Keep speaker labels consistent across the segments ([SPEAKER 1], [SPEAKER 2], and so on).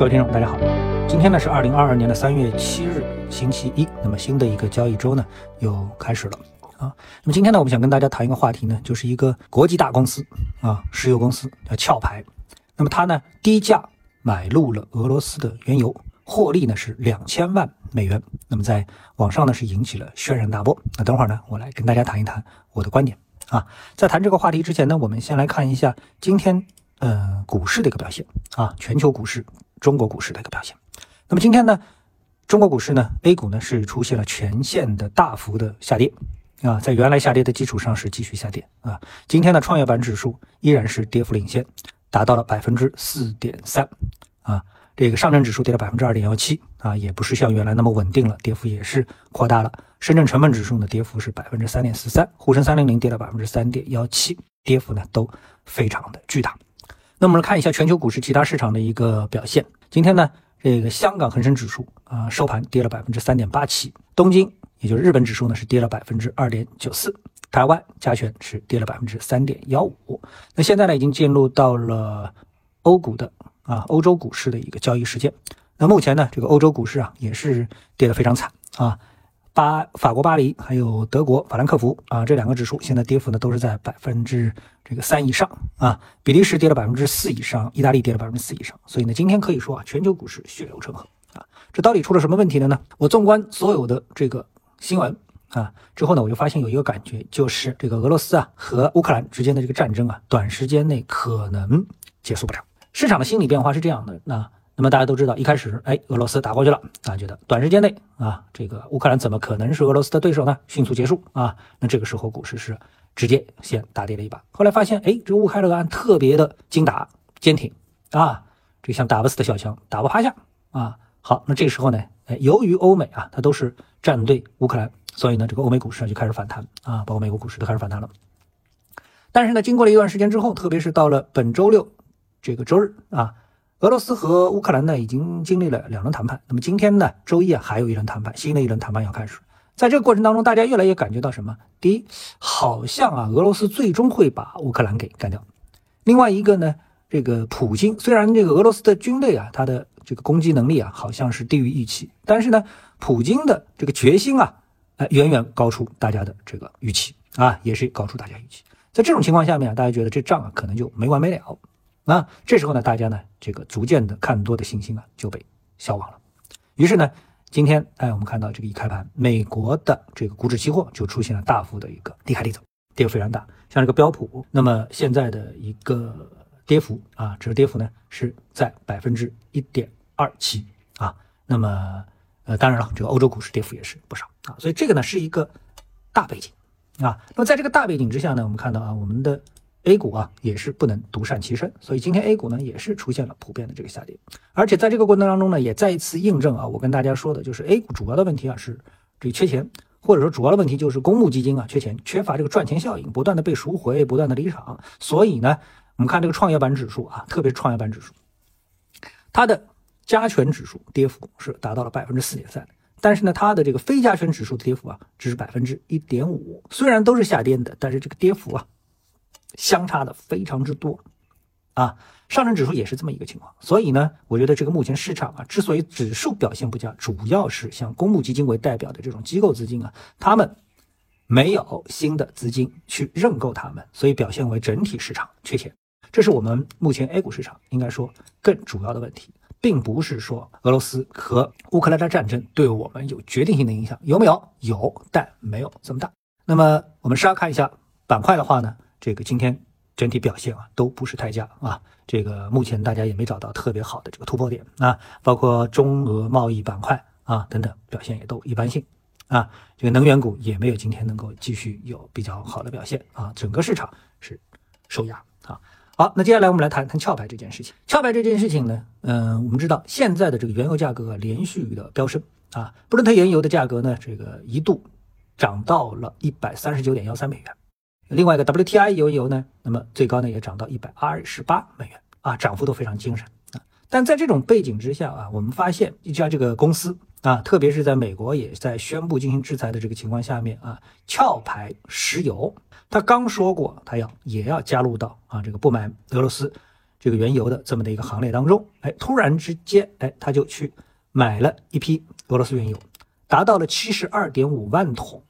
[SPEAKER 1] 各位听众，大家好，今天呢是二零二二年的三月七日，星期一。那么新的一个交易周呢又开始了啊。那么今天呢，我们想跟大家谈一个话题呢，就是一个国际大公司啊，石油公司叫壳牌。那么它呢低价买入了俄罗斯的原油，获利呢是两千万美元。那么在网上呢是引起了轩然大波。那等会儿呢，我来跟大家谈一谈我的观点啊。在谈这个话题之前呢，我们先来看一下今天呃股市的一个表现啊，全球股市。中国股市的一个表现。那么今天呢，中国股市呢，A 股呢是出现了全线的大幅的下跌啊，在原来下跌的基础上是继续下跌啊。今天的创业板指数依然是跌幅领先，达到了百分之四点三啊。这个上证指数跌了百分之二点幺七啊，也不是像原来那么稳定了，跌幅也是扩大了。深圳成分指数呢，跌幅是百分之三点四三，沪深三零零跌了百分之三点幺七，跌幅呢都非常的巨大。那我们来看一下全球股市其他市场的一个表现。今天呢，这个香港恒生指数啊收盘跌了百分之三点八七，东京也就是日本指数呢是跌了百分之二点九四，台湾加权是跌了百分之三点幺五。那现在呢，已经进入到了欧股的啊欧洲股市的一个交易时间。那目前呢，这个欧洲股市啊也是跌得非常惨啊。巴法国巴黎还有德国法兰克福啊，这两个指数现在跌幅呢都是在百分之这个三以上啊。比利时跌了百分之四以上，意大利跌了百分之四以上。所以呢，今天可以说啊，全球股市血流成河啊。这到底出了什么问题了呢？我纵观所有的这个新闻啊之后呢，我就发现有一个感觉，就是这个俄罗斯啊和乌克兰之间的这个战争啊，短时间内可能结束不了。市场的心理变化是这样的，那。那么大家都知道，一开始，哎，俄罗斯打过去了，大家觉得短时间内啊，这个乌克兰怎么可能是俄罗斯的对手呢？迅速结束啊，那这个时候股市是直接先大跌了一把。后来发现，哎，这乌克兰特别的精打坚挺啊，这像打不死的小强，打不趴下啊。好，那这个时候呢，哎，由于欧美啊，它都是站队乌克兰，所以呢，这个欧美股市就开始反弹啊，包括美国股市都开始反弹了。但是呢，经过了一段时间之后，特别是到了本周六这个周日啊。俄罗斯和乌克兰呢，已经经历了两轮谈判。那么今天呢，周一啊，还有一轮谈判，新的一轮谈判要开始。在这个过程当中，大家越来越感觉到什么？第一，好像啊，俄罗斯最终会把乌克兰给干掉。另外一个呢，这个普京虽然这个俄罗斯的军队啊，他的这个攻击能力啊，好像是低于预期，但是呢，普京的这个决心啊，呃，远远高出大家的这个预期啊，也是高出大家预期。在这种情况下面啊，大家觉得这仗啊，可能就没完没了。那这时候呢，大家呢这个逐渐的看多的信心啊就被消亡了。于是呢，今天哎，我们看到这个一开盘，美国的这个股指期货就出现了大幅的一个低开低走，跌幅非常大。像这个标普，那么现在的一个跌幅啊，这个跌幅呢是在百分之一点二七啊。那么呃，当然了，这个欧洲股市跌幅也是不少啊。所以这个呢是一个大背景啊。那么在这个大背景之下呢，我们看到啊，我们的。A 股啊也是不能独善其身，所以今天 A 股呢也是出现了普遍的这个下跌，而且在这个过程当中呢，也再一次印证啊，我跟大家说的就是 A 股主要的问题啊是这缺钱，或者说主要的问题就是公募基金啊缺钱，缺乏这个赚钱效应，不断的被赎回，不断的离场。所以呢，我们看这个创业板指数啊，特别是创业板指数，它的加权指数跌幅是达到了百分之四点三，但是呢，它的这个非加权指数的跌幅啊只是百分之一点五，虽然都是下跌的，但是这个跌幅啊。相差的非常之多，啊，上证指数也是这么一个情况，所以呢，我觉得这个目前市场啊，之所以指数表现不佳，主要是像公募基金为代表的这种机构资金啊，他们没有新的资金去认购他们，所以表现为整体市场缺钱，这是我们目前 A 股市场应该说更主要的问题，并不是说俄罗斯和乌克兰的战争对我们有决定性的影响，有没有？有，但没有这么大。那么我们稍看一下板块的话呢？这个今天整体表现啊都不是太佳啊，这个目前大家也没找到特别好的这个突破点啊，包括中俄贸易板块啊等等表现也都一般性啊，这个能源股也没有今天能够继续有比较好的表现啊，整个市场是受压啊。好，那接下来我们来谈谈壳牌这件事情。壳牌这件事情呢，嗯，我们知道现在的这个原油价格连续的飙升啊，布伦特原油的价格呢，这个一度涨到了一百三十九点幺三美元。另外一个 WTI 油油呢，那么最高呢也涨到一百二十八美元啊，涨幅都非常惊人啊。但在这种背景之下啊，我们发现一家这个公司啊，特别是在美国也在宣布进行制裁的这个情况下面啊，壳牌石油，他刚说过他要也要加入到啊这个不满俄罗斯这个原油的这么的一个行列当中，哎，突然之间，哎，他就去买了一批俄罗斯原油，达到了七十二点五万桶，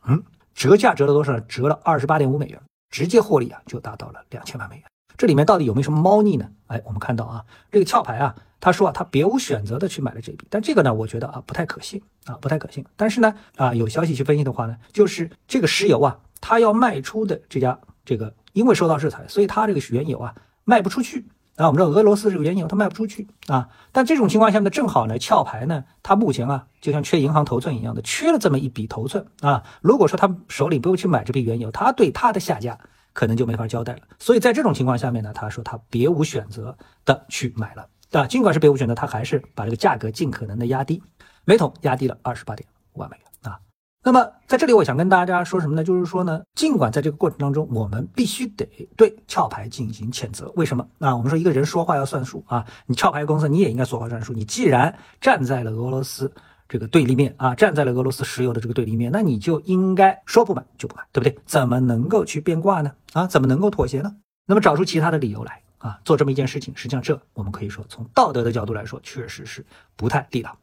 [SPEAKER 1] 折价折了多少？折了二十八点五美元，直接获利啊，就达到了两千万美元。这里面到底有没有什么猫腻呢？哎，我们看到啊，这个壳牌啊，他说啊，他别无选择的去买了这笔，但这个呢，我觉得啊，不太可信啊，不太可信。但是呢，啊，有消息去分析的话呢，就是这个石油啊，他要卖出的这家这个，因为受到制裁，所以他这个原油啊卖不出去。啊，我们知道俄罗斯这个原油它卖不出去啊，但这种情况下呢，正好呢，壳牌呢，它目前啊，就像缺银行头寸一样的，缺了这么一笔头寸啊。如果说他手里不用去买这批原油，他对他的下家可能就没法交代了。所以在这种情况下面呢，他说他别无选择的去买了啊。尽管是别无选择，他还是把这个价格尽可能的压低，每桶压低了二十八点五万美元。那么在这里，我想跟大家说什么呢？就是说呢，尽管在这个过程当中，我们必须得对壳牌进行谴责。为什么？啊，我们说一个人说话要算数啊，你壳牌公司你也应该说话算数。你既然站在了俄罗斯这个对立面啊，站在了俄罗斯石油的这个对立面，那你就应该说不买就不买，对不对？怎么能够去变卦呢？啊，怎么能够妥协呢？那么找出其他的理由来啊，做这么一件事情，实际上这我们可以说从道德的角度来说，确实是不太地道。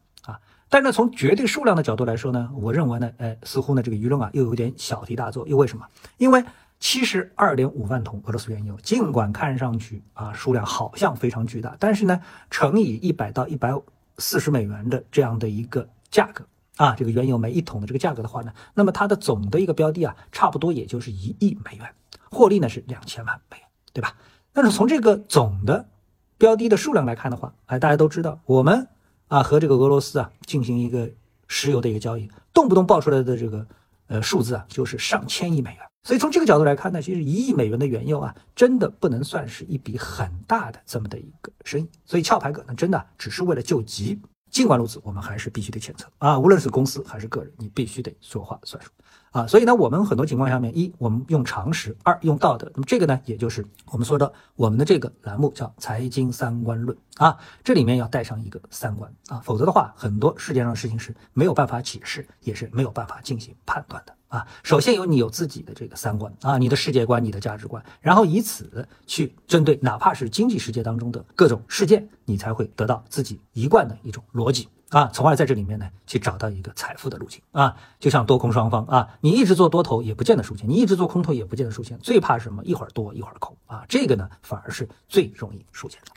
[SPEAKER 1] 但是从绝对数量的角度来说呢，我认为呢，哎，似乎呢这个舆论啊又有点小题大做。又为什么？因为七十二点五万桶俄罗斯原油，尽管看上去啊数量好像非常巨大，但是呢，乘以一百到一百四十美元的这样的一个价格啊，这个原油每一桶的这个价格的话呢，那么它的总的一个标的啊，差不多也就是一亿美元，获利呢是两千万美元，对吧？但是从这个总的标的的数量来看的话，哎，大家都知道我们。啊，和这个俄罗斯啊进行一个石油的一个交易，动不动爆出来的这个呃数字啊，就是上千亿美元。所以从这个角度来看呢，其实一亿美元的原油啊，真的不能算是一笔很大的这么的一个生意。所以壳牌可能真的只是为了救急。尽管如此，我们还是必须得谴责啊，无论是公司还是个人，你必须得说话算数。啊，所以呢，我们很多情况下面，一我们用常识，二用道德。那么这个呢，也就是我们说的我们的这个栏目叫财经三观论啊，这里面要带上一个三观啊，否则的话，很多世界上的事情是没有办法解释，也是没有办法进行判断的啊。首先有你有自己的这个三观啊，你的世界观，你的价值观，然后以此去针对哪怕是经济世界当中的各种事件，你才会得到自己一贯的一种逻辑。啊，从而在这里面呢，去找到一个财富的路径啊，就像多空双方啊，你一直做多头也不见得输钱，你一直做空头也不见得输钱，最怕什么？一会儿多一会儿空啊，这个呢反而是最容易输钱的。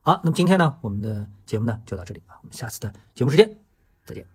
[SPEAKER 1] 好，那么今天呢，我们的节目呢就到这里啊，我们下次的节目时间再见。